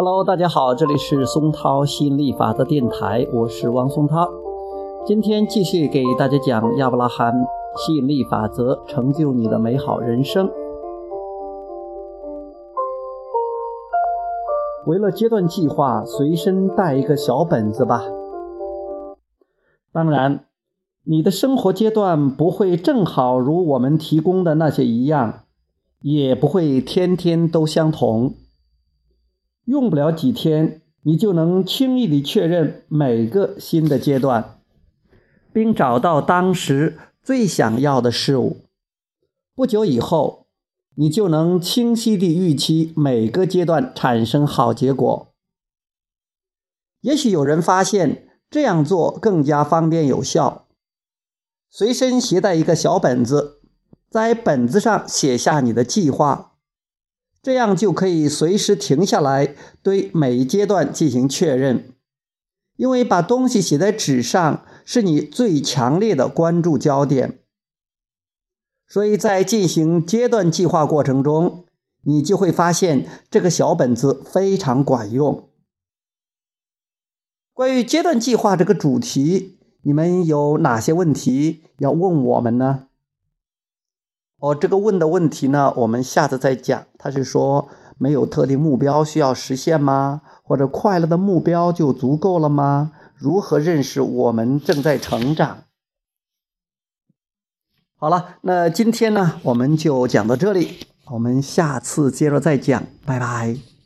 Hello，大家好，这里是松涛吸引力法则电台，我是王松涛。今天继续给大家讲亚伯拉罕吸引力法则，成就你的美好人生。为了阶段计划，随身带一个小本子吧。当然，你的生活阶段不会正好如我们提供的那些一样，也不会天天都相同。用不了几天，你就能轻易地确认每个新的阶段，并找到当时最想要的事物。不久以后，你就能清晰地预期每个阶段产生好结果。也许有人发现这样做更加方便有效，随身携带一个小本子，在本子上写下你的计划。这样就可以随时停下来，对每一阶段进行确认。因为把东西写在纸上是你最强烈的关注焦点，所以在进行阶段计划过程中，你就会发现这个小本子非常管用。关于阶段计划这个主题，你们有哪些问题要问我们呢？哦，这个问的问题呢，我们下次再讲。他是说，没有特定目标需要实现吗？或者快乐的目标就足够了吗？如何认识我们正在成长？好了，那今天呢，我们就讲到这里，我们下次接着再讲，拜拜。